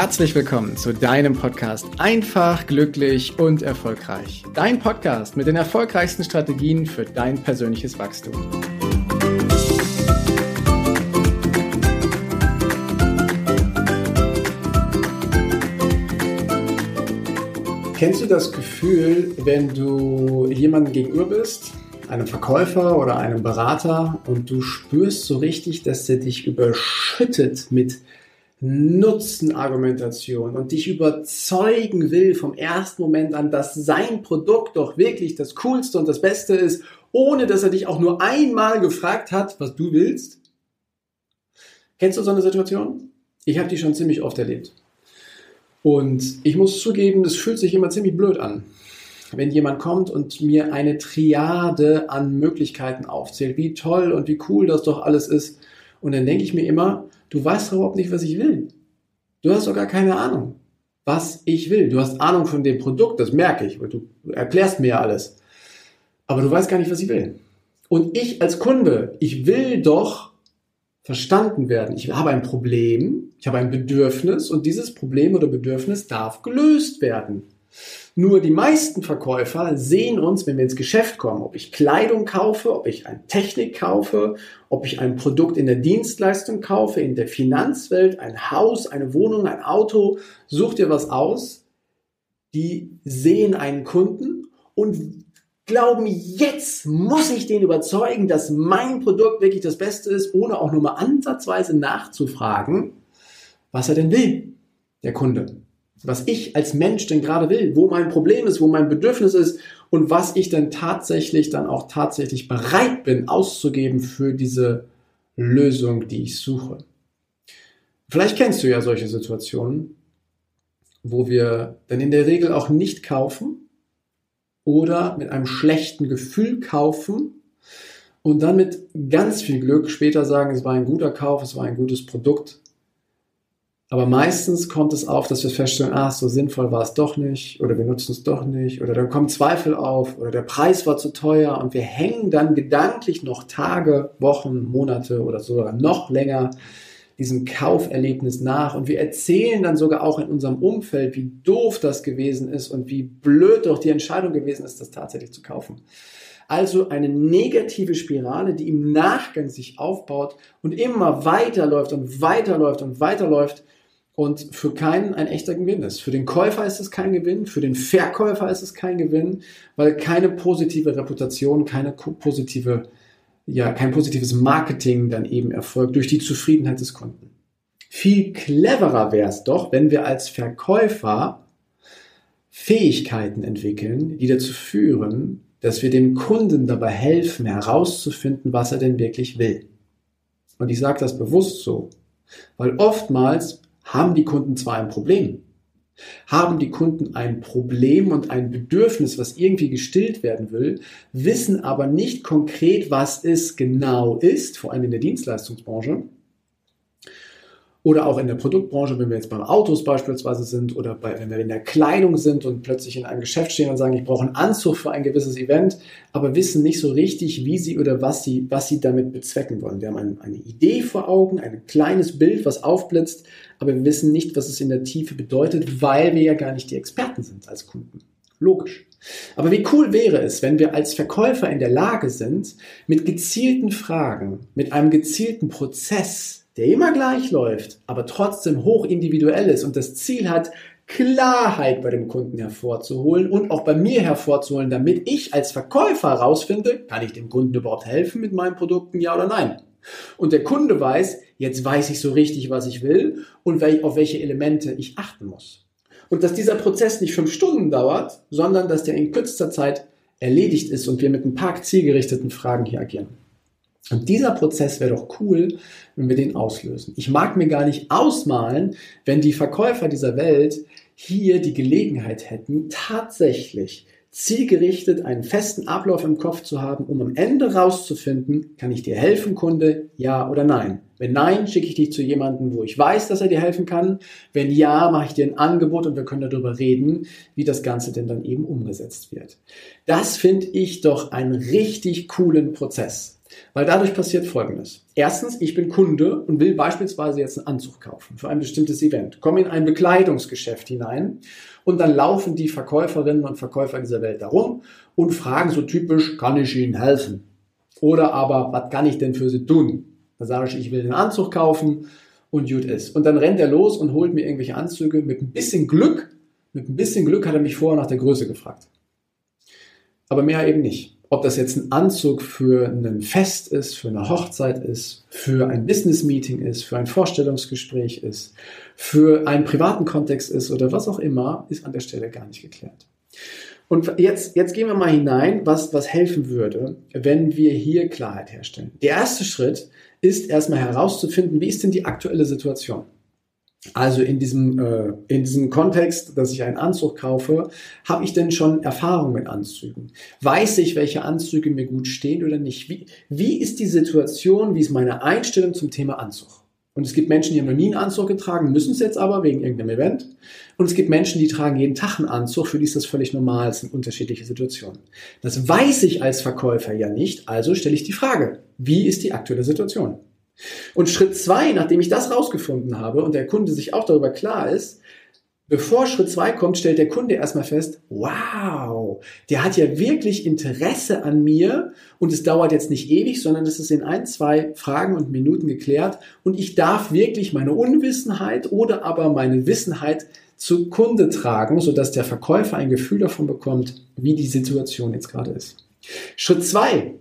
herzlich willkommen zu deinem Podcast Einfach, glücklich und erfolgreich. Dein Podcast mit den erfolgreichsten Strategien für dein persönliches Wachstum. Kennst du das Gefühl, wenn du jemandem gegenüber bist, einem Verkäufer oder einem Berater und du spürst so richtig, dass er dich überschüttet mit Nutzenargumentation und dich überzeugen will vom ersten Moment an, dass sein Produkt doch wirklich das Coolste und das Beste ist, ohne dass er dich auch nur einmal gefragt hat, was du willst? Kennst du so eine Situation? Ich habe die schon ziemlich oft erlebt. Und ich muss zugeben, das fühlt sich immer ziemlich blöd an. Wenn jemand kommt und mir eine Triade an Möglichkeiten aufzählt, wie toll und wie cool das doch alles ist. Und dann denke ich mir immer, Du weißt überhaupt nicht, was ich will. Du hast doch gar keine Ahnung, was ich will. Du hast Ahnung von dem Produkt, das merke ich, weil du erklärst mir ja alles. Aber du weißt gar nicht, was ich will. Und ich als Kunde, ich will doch verstanden werden. Ich habe ein Problem, ich habe ein Bedürfnis und dieses Problem oder Bedürfnis darf gelöst werden. Nur die meisten Verkäufer sehen uns, wenn wir ins Geschäft kommen, ob ich Kleidung kaufe, ob ich eine Technik kaufe, ob ich ein Produkt in der Dienstleistung kaufe, in der Finanzwelt, ein Haus, eine Wohnung, ein Auto, such dir was aus. Die sehen einen Kunden und glauben, jetzt muss ich den überzeugen, dass mein Produkt wirklich das Beste ist, ohne auch nur mal ansatzweise nachzufragen, was er denn will, der Kunde was ich als Mensch denn gerade will, wo mein Problem ist, wo mein Bedürfnis ist und was ich dann tatsächlich dann auch tatsächlich bereit bin auszugeben für diese Lösung, die ich suche. Vielleicht kennst du ja solche Situationen, wo wir dann in der Regel auch nicht kaufen oder mit einem schlechten Gefühl kaufen und dann mit ganz viel Glück später sagen, es war ein guter Kauf, es war ein gutes Produkt aber meistens kommt es auf, dass wir feststellen, ah, so sinnvoll war es doch nicht oder wir nutzen es doch nicht oder dann kommen Zweifel auf oder der Preis war zu teuer und wir hängen dann gedanklich noch Tage, Wochen, Monate oder sogar noch länger diesem Kauferlebnis nach und wir erzählen dann sogar auch in unserem Umfeld, wie doof das gewesen ist und wie blöd doch die Entscheidung gewesen ist, das tatsächlich zu kaufen. Also eine negative Spirale, die im Nachgang sich aufbaut und immer weiterläuft und weiterläuft und weiterläuft und für keinen ein echter Gewinn ist. Für den Käufer ist es kein Gewinn, für den Verkäufer ist es kein Gewinn, weil keine positive Reputation, keine positive, ja, kein positives Marketing dann eben erfolgt durch die Zufriedenheit des Kunden. Viel cleverer wäre es doch, wenn wir als Verkäufer Fähigkeiten entwickeln, die dazu führen, dass wir dem Kunden dabei helfen, herauszufinden, was er denn wirklich will. Und ich sage das bewusst so, weil oftmals haben die Kunden zwar ein Problem, haben die Kunden ein Problem und ein Bedürfnis, was irgendwie gestillt werden will, wissen aber nicht konkret, was es genau ist, vor allem in der Dienstleistungsbranche oder auch in der Produktbranche, wenn wir jetzt beim Autos beispielsweise sind oder bei, wenn wir in der Kleidung sind und plötzlich in einem Geschäft stehen und sagen, ich brauche einen Anzug für ein gewisses Event, aber wissen nicht so richtig, wie sie oder was sie, was sie damit bezwecken wollen. Wir haben ein, eine Idee vor Augen, ein kleines Bild, was aufblitzt, aber wir wissen nicht, was es in der Tiefe bedeutet, weil wir ja gar nicht die Experten sind als Kunden. Logisch. Aber wie cool wäre es, wenn wir als Verkäufer in der Lage sind, mit gezielten Fragen, mit einem gezielten Prozess, der immer gleich läuft, aber trotzdem hoch individuell ist und das Ziel hat, Klarheit bei dem Kunden hervorzuholen und auch bei mir hervorzuholen, damit ich als Verkäufer herausfinde, kann ich dem Kunden überhaupt helfen mit meinen Produkten, ja oder nein. Und der Kunde weiß, jetzt weiß ich so richtig, was ich will und auf welche Elemente ich achten muss. Und dass dieser Prozess nicht fünf Stunden dauert, sondern dass der in kürzester Zeit erledigt ist und wir mit ein paar zielgerichteten Fragen hier agieren. Und dieser Prozess wäre doch cool, wenn wir den auslösen. Ich mag mir gar nicht ausmalen, wenn die Verkäufer dieser Welt hier die Gelegenheit hätten, tatsächlich zielgerichtet einen festen Ablauf im Kopf zu haben, um am Ende rauszufinden, kann ich dir helfen, Kunde, ja oder nein. Wenn nein, schicke ich dich zu jemandem, wo ich weiß, dass er dir helfen kann. Wenn ja, mache ich dir ein Angebot und wir können darüber reden, wie das Ganze denn dann eben umgesetzt wird. Das finde ich doch einen richtig coolen Prozess. Weil dadurch passiert Folgendes. Erstens, ich bin Kunde und will beispielsweise jetzt einen Anzug kaufen für ein bestimmtes Event. Komme in ein Bekleidungsgeschäft hinein und dann laufen die Verkäuferinnen und Verkäufer dieser Welt darum und fragen so typisch, kann ich Ihnen helfen? Oder aber, was kann ich denn für Sie tun? Da sage ich, ich will den Anzug kaufen und gut ist. Und dann rennt er los und holt mir irgendwelche Anzüge. Mit ein bisschen Glück, mit ein bisschen Glück hat er mich vorher nach der Größe gefragt. Aber mehr eben nicht. Ob das jetzt ein Anzug für ein Fest ist, für eine Hochzeit ist, für ein Business-Meeting ist, für ein Vorstellungsgespräch ist, für einen privaten Kontext ist oder was auch immer, ist an der Stelle gar nicht geklärt. Und jetzt, jetzt gehen wir mal hinein, was, was helfen würde, wenn wir hier Klarheit herstellen. Der erste Schritt ist erstmal herauszufinden, wie ist denn die aktuelle Situation? Also in diesem, äh, in diesem Kontext, dass ich einen Anzug kaufe, habe ich denn schon Erfahrung mit Anzügen? Weiß ich, welche Anzüge mir gut stehen oder nicht? Wie, wie ist die Situation, wie ist meine Einstellung zum Thema Anzug? Und es gibt Menschen, die haben noch nie einen Anzug getragen, müssen es jetzt aber wegen irgendeinem Event. Und es gibt Menschen, die tragen jeden Tag einen Anzug, für die ist das völlig normal, es sind unterschiedliche Situationen. Das weiß ich als Verkäufer ja nicht, also stelle ich die Frage, wie ist die aktuelle Situation? Und Schritt zwei, nachdem ich das rausgefunden habe und der Kunde sich auch darüber klar ist, Bevor Schritt zwei kommt, stellt der Kunde erstmal fest, wow, der hat ja wirklich Interesse an mir und es dauert jetzt nicht ewig, sondern es ist in ein, zwei Fragen und Minuten geklärt und ich darf wirklich meine Unwissenheit oder aber meine Wissenheit zu Kunde tragen, sodass der Verkäufer ein Gefühl davon bekommt, wie die Situation jetzt gerade ist. Schritt zwei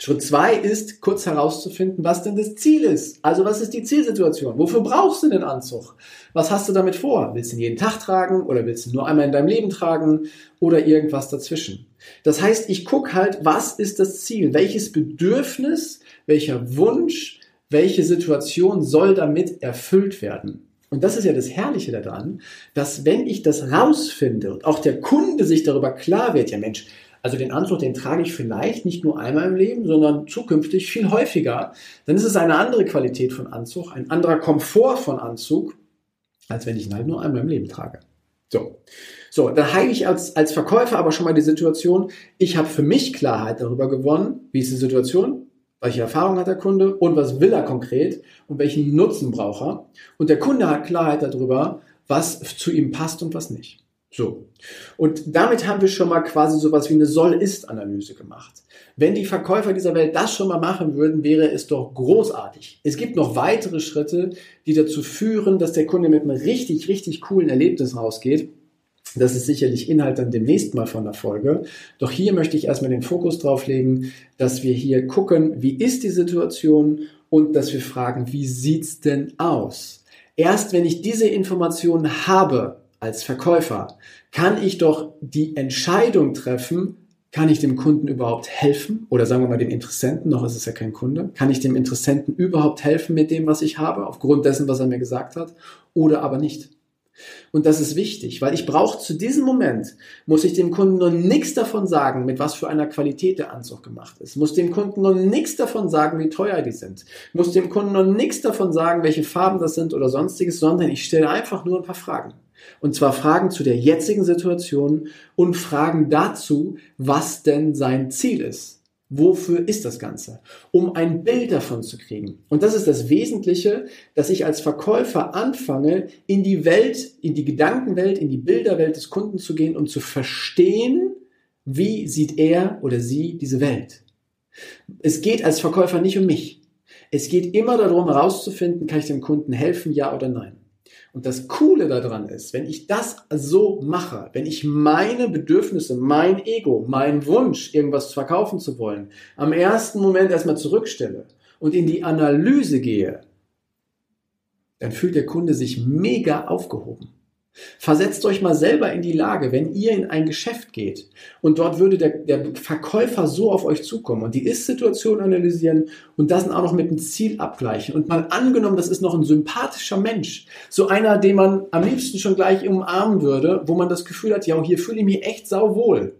Schritt zwei ist, kurz herauszufinden, was denn das Ziel ist. Also was ist die Zielsituation? Wofür brauchst du den Anzug? Was hast du damit vor? Willst du ihn jeden Tag tragen oder willst du nur einmal in deinem Leben tragen oder irgendwas dazwischen? Das heißt, ich gucke halt, was ist das Ziel? Welches Bedürfnis, welcher Wunsch, welche Situation soll damit erfüllt werden? Und das ist ja das Herrliche daran, dass wenn ich das rausfinde und auch der Kunde sich darüber klar wird, ja Mensch, also den Anzug, den trage ich vielleicht nicht nur einmal im Leben, sondern zukünftig viel häufiger. Dann ist es eine andere Qualität von Anzug, ein anderer Komfort von Anzug, als wenn ich ihn halt nur einmal im Leben trage. So. So, dann heile ich als, als Verkäufer aber schon mal die Situation, ich habe für mich Klarheit darüber gewonnen, wie ist die Situation, welche Erfahrung hat der Kunde und was will er konkret und welchen Nutzen braucht er. Und der Kunde hat Klarheit darüber, was zu ihm passt und was nicht. So. Und damit haben wir schon mal quasi sowas wie eine Soll-Ist-Analyse gemacht. Wenn die Verkäufer dieser Welt das schon mal machen würden, wäre es doch großartig. Es gibt noch weitere Schritte, die dazu führen, dass der Kunde mit einem richtig, richtig coolen Erlebnis rausgeht. Das ist sicherlich Inhalt dann demnächst mal von der Folge. Doch hier möchte ich erstmal den Fokus drauf legen, dass wir hier gucken, wie ist die Situation und dass wir fragen, wie sieht's denn aus? Erst wenn ich diese Informationen habe, als Verkäufer kann ich doch die Entscheidung treffen, kann ich dem Kunden überhaupt helfen? Oder sagen wir mal dem Interessenten, noch ist es ja kein Kunde. Kann ich dem Interessenten überhaupt helfen mit dem, was ich habe, aufgrund dessen, was er mir gesagt hat? Oder aber nicht? Und das ist wichtig, weil ich brauche zu diesem Moment, muss ich dem Kunden noch nichts davon sagen, mit was für einer Qualität der Anzug gemacht ist. Muss dem Kunden noch nichts davon sagen, wie teuer die sind. Muss dem Kunden noch nichts davon sagen, welche Farben das sind oder sonstiges, sondern ich stelle einfach nur ein paar Fragen. Und zwar Fragen zu der jetzigen Situation und Fragen dazu, was denn sein Ziel ist. Wofür ist das Ganze? Um ein Bild davon zu kriegen. Und das ist das Wesentliche, dass ich als Verkäufer anfange, in die Welt, in die Gedankenwelt, in die Bilderwelt des Kunden zu gehen und zu verstehen, wie sieht er oder sie diese Welt. Es geht als Verkäufer nicht um mich. Es geht immer darum herauszufinden, kann ich dem Kunden helfen, ja oder nein. Und das Coole daran ist, wenn ich das so mache, wenn ich meine Bedürfnisse, mein Ego, mein Wunsch, irgendwas verkaufen zu wollen, am ersten Moment erstmal zurückstelle und in die Analyse gehe, dann fühlt der Kunde sich mega aufgehoben. Versetzt euch mal selber in die Lage, wenn ihr in ein Geschäft geht und dort würde der, der Verkäufer so auf euch zukommen und die Ist-Situation analysieren und das dann auch noch mit dem Ziel abgleichen und mal angenommen, das ist noch ein sympathischer Mensch, so einer, den man am liebsten schon gleich umarmen würde, wo man das Gefühl hat, ja, hier fühle ich mich echt sauwohl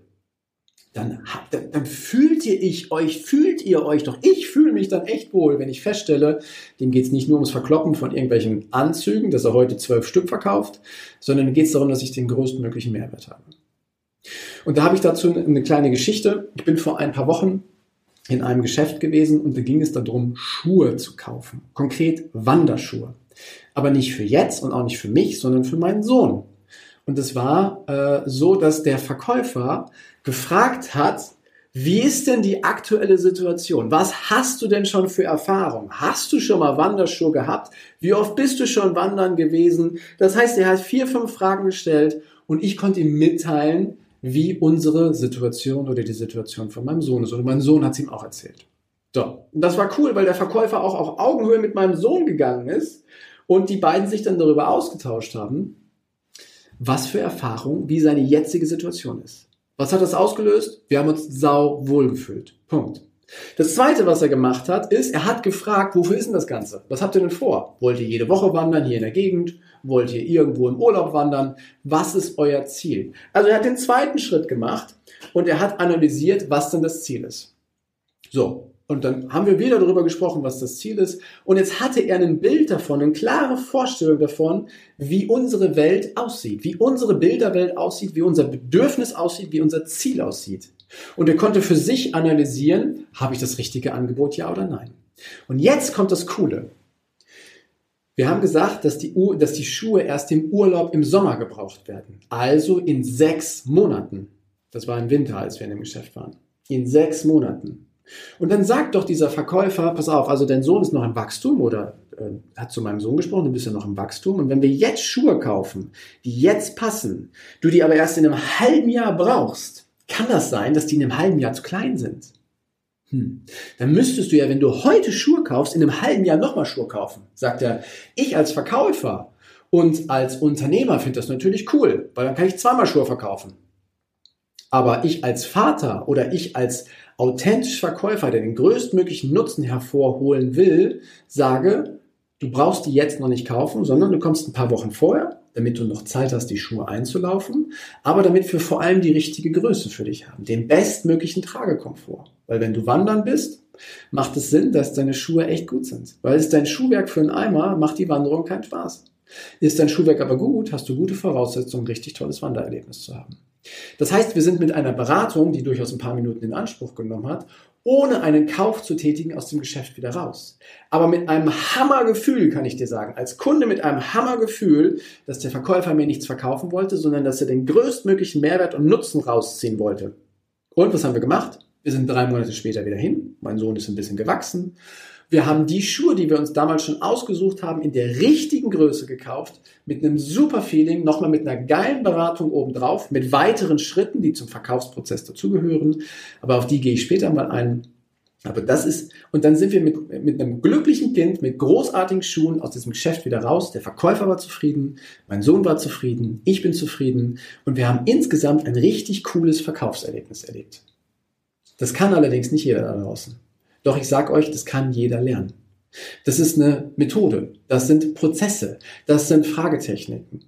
dann, dann, dann fühlt ihr ich euch, fühlt ihr euch doch. Ich fühle mich dann echt wohl, wenn ich feststelle, dem geht es nicht nur ums Verkloppen von irgendwelchen Anzügen, dass er heute zwölf Stück verkauft, sondern geht es darum, dass ich den größtmöglichen Mehrwert habe. Und da habe ich dazu eine kleine Geschichte. Ich bin vor ein paar Wochen in einem Geschäft gewesen und da ging es darum, Schuhe zu kaufen. Konkret Wanderschuhe. Aber nicht für jetzt und auch nicht für mich, sondern für meinen Sohn. Und es war äh, so, dass der Verkäufer gefragt hat, wie ist denn die aktuelle Situation? Was hast du denn schon für Erfahrung? Hast du schon mal Wanderschuhe gehabt? Wie oft bist du schon wandern gewesen? Das heißt, er hat vier, fünf Fragen gestellt und ich konnte ihm mitteilen, wie unsere Situation oder die Situation von meinem Sohn ist. Und mein Sohn hat es ihm auch erzählt. So, das war cool, weil der Verkäufer auch auf Augenhöhe mit meinem Sohn gegangen ist und die beiden sich dann darüber ausgetauscht haben, was für Erfahrung, wie seine jetzige Situation ist. Was hat das ausgelöst? Wir haben uns sau wohl gefühlt. Punkt. Das zweite, was er gemacht hat, ist, er hat gefragt, wofür ist denn das Ganze? Was habt ihr denn vor? Wollt ihr jede Woche wandern hier in der Gegend? Wollt ihr irgendwo im Urlaub wandern? Was ist euer Ziel? Also er hat den zweiten Schritt gemacht und er hat analysiert, was denn das Ziel ist. So. Und dann haben wir wieder darüber gesprochen, was das Ziel ist. Und jetzt hatte er ein Bild davon, eine klare Vorstellung davon, wie unsere Welt aussieht, wie unsere Bilderwelt aussieht, wie unser Bedürfnis aussieht, wie unser Ziel aussieht. Und er konnte für sich analysieren, habe ich das richtige Angebot, ja oder nein. Und jetzt kommt das Coole. Wir haben gesagt, dass die, dass die Schuhe erst im Urlaub im Sommer gebraucht werden. Also in sechs Monaten. Das war im Winter, als wir in dem Geschäft waren. In sechs Monaten. Und dann sagt doch dieser Verkäufer, pass auf, also dein Sohn ist noch im Wachstum oder äh, hat zu meinem Sohn gesprochen, du bist ja noch im Wachstum. Und wenn wir jetzt Schuhe kaufen, die jetzt passen, du die aber erst in einem halben Jahr brauchst, kann das sein, dass die in einem halben Jahr zu klein sind. Hm. Dann müsstest du ja, wenn du heute Schuhe kaufst, in einem halben Jahr nochmal Schuhe kaufen. Sagt er, ich als Verkäufer und als Unternehmer finde das natürlich cool, weil dann kann ich zweimal Schuhe verkaufen. Aber ich als Vater oder ich als authentisch Verkäufer, der den größtmöglichen Nutzen hervorholen will, sage, du brauchst die jetzt noch nicht kaufen, sondern du kommst ein paar Wochen vorher, damit du noch Zeit hast, die Schuhe einzulaufen, aber damit wir vor allem die richtige Größe für dich haben, den bestmöglichen Tragekomfort. Weil wenn du wandern bist, macht es Sinn, dass deine Schuhe echt gut sind. Weil ist dein Schuhwerk für einen Eimer, macht die Wanderung keinen Spaß. Ist dein Schuhwerk aber gut, hast du gute Voraussetzungen, ein richtig tolles Wandererlebnis zu haben. Das heißt, wir sind mit einer Beratung, die durchaus ein paar Minuten in Anspruch genommen hat, ohne einen Kauf zu tätigen, aus dem Geschäft wieder raus. Aber mit einem Hammergefühl, kann ich dir sagen, als Kunde mit einem Hammergefühl, dass der Verkäufer mir nichts verkaufen wollte, sondern dass er den größtmöglichen Mehrwert und Nutzen rausziehen wollte. Und was haben wir gemacht? Wir sind drei Monate später wieder hin. Mein Sohn ist ein bisschen gewachsen. Wir haben die Schuhe, die wir uns damals schon ausgesucht haben, in der richtigen Größe gekauft, mit einem super Feeling, nochmal mit einer geilen Beratung obendrauf, mit weiteren Schritten, die zum Verkaufsprozess dazugehören. Aber auf die gehe ich später mal ein. Aber das ist, und dann sind wir mit, mit einem glücklichen Kind, mit großartigen Schuhen aus diesem Geschäft wieder raus. Der Verkäufer war zufrieden, mein Sohn war zufrieden, ich bin zufrieden und wir haben insgesamt ein richtig cooles Verkaufserlebnis erlebt. Das kann allerdings nicht jeder da draußen. Doch ich sage euch, das kann jeder lernen. Das ist eine Methode, das sind Prozesse, das sind Fragetechniken.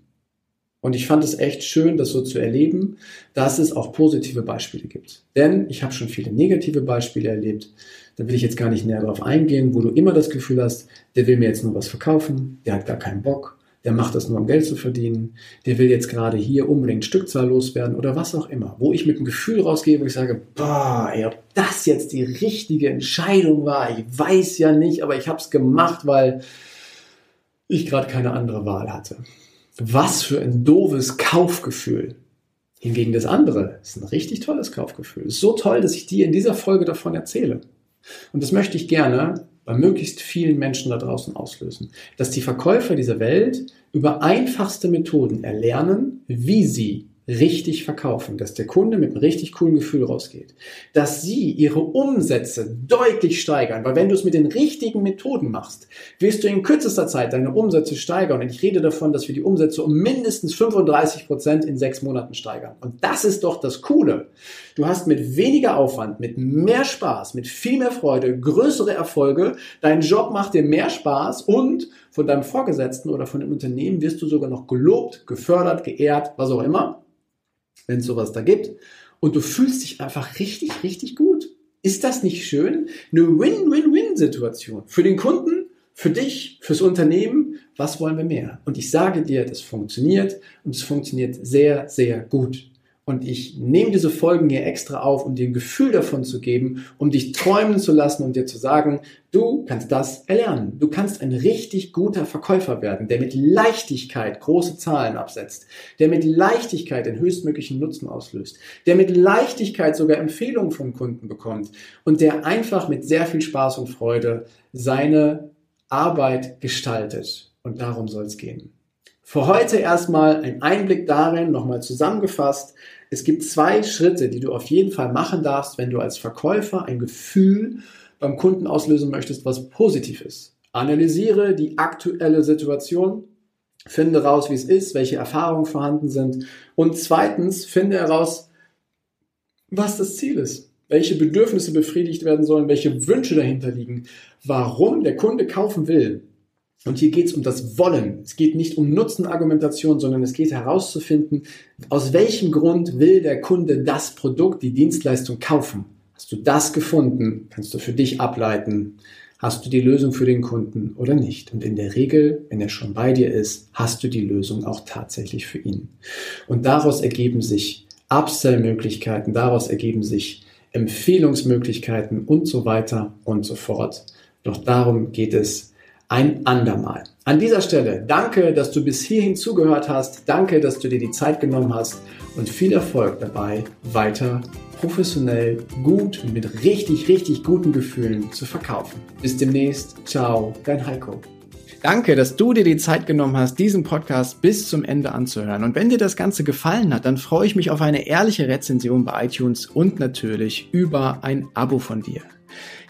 Und ich fand es echt schön, das so zu erleben, dass es auch positive Beispiele gibt. Denn ich habe schon viele negative Beispiele erlebt. Da will ich jetzt gar nicht näher drauf eingehen, wo du immer das Gefühl hast, der will mir jetzt nur was verkaufen, der hat gar keinen Bock, der macht das nur, um Geld zu verdienen, der will jetzt gerade hier unbedingt Stückzahl loswerden oder was auch immer. Wo ich mit dem Gefühl rausgehe, wo ich sage, boah, ey, ob das jetzt die richtige Entscheidung war, ich weiß ja nicht, aber ich habe es gemacht, weil ich gerade keine andere Wahl hatte. Was für ein doofes Kaufgefühl. Hingegen das andere ist ein richtig tolles Kaufgefühl. Ist so toll, dass ich dir in dieser Folge davon erzähle. Und das möchte ich gerne bei möglichst vielen Menschen da draußen auslösen. Dass die Verkäufer dieser Welt über einfachste Methoden erlernen, wie sie richtig verkaufen, dass der Kunde mit einem richtig coolen Gefühl rausgeht, dass sie ihre Umsätze deutlich steigern, weil wenn du es mit den richtigen Methoden machst, wirst du in kürzester Zeit deine Umsätze steigern und ich rede davon, dass wir die Umsätze um mindestens 35 Prozent in sechs Monaten steigern. Und das ist doch das Coole. Du hast mit weniger Aufwand, mit mehr Spaß, mit viel mehr Freude, größere Erfolge, dein Job macht dir mehr Spaß und von deinem Vorgesetzten oder von dem Unternehmen wirst du sogar noch gelobt, gefördert, geehrt, was auch immer wenn es sowas da gibt. Und du fühlst dich einfach richtig, richtig gut. Ist das nicht schön? Eine Win-Win-Win-Situation. Für den Kunden, für dich, fürs Unternehmen. Was wollen wir mehr? Und ich sage dir, das funktioniert und es funktioniert sehr, sehr gut. Und ich nehme diese Folgen hier extra auf, um dir ein Gefühl davon zu geben, um dich träumen zu lassen und dir zu sagen, du kannst das erlernen. Du kannst ein richtig guter Verkäufer werden, der mit Leichtigkeit große Zahlen absetzt, der mit Leichtigkeit den höchstmöglichen Nutzen auslöst, der mit Leichtigkeit sogar Empfehlungen von Kunden bekommt und der einfach mit sehr viel Spaß und Freude seine Arbeit gestaltet. Und darum soll es gehen. Für heute erstmal ein Einblick darin, nochmal zusammengefasst. Es gibt zwei Schritte, die du auf jeden Fall machen darfst, wenn du als Verkäufer ein Gefühl beim Kunden auslösen möchtest, was positiv ist. Analysiere die aktuelle Situation, finde heraus, wie es ist, welche Erfahrungen vorhanden sind und zweitens finde heraus, was das Ziel ist, welche Bedürfnisse befriedigt werden sollen, welche Wünsche dahinter liegen, warum der Kunde kaufen will. Und hier geht es um das Wollen. Es geht nicht um Nutzenargumentation, sondern es geht herauszufinden, aus welchem Grund will der Kunde das Produkt, die Dienstleistung kaufen. Hast du das gefunden, kannst du für dich ableiten, hast du die Lösung für den Kunden oder nicht. Und in der Regel, wenn er schon bei dir ist, hast du die Lösung auch tatsächlich für ihn. Und daraus ergeben sich Upsell-Möglichkeiten, daraus ergeben sich Empfehlungsmöglichkeiten und so weiter und so fort. Doch darum geht es ein andermal. An dieser Stelle danke, dass du bis hierhin zugehört hast. Danke, dass du dir die Zeit genommen hast und viel Erfolg dabei, weiter professionell, gut und mit richtig, richtig guten Gefühlen zu verkaufen. Bis demnächst. Ciao, dein Heiko. Danke, dass du dir die Zeit genommen hast, diesen Podcast bis zum Ende anzuhören. Und wenn dir das Ganze gefallen hat, dann freue ich mich auf eine ehrliche Rezension bei iTunes und natürlich über ein Abo von dir.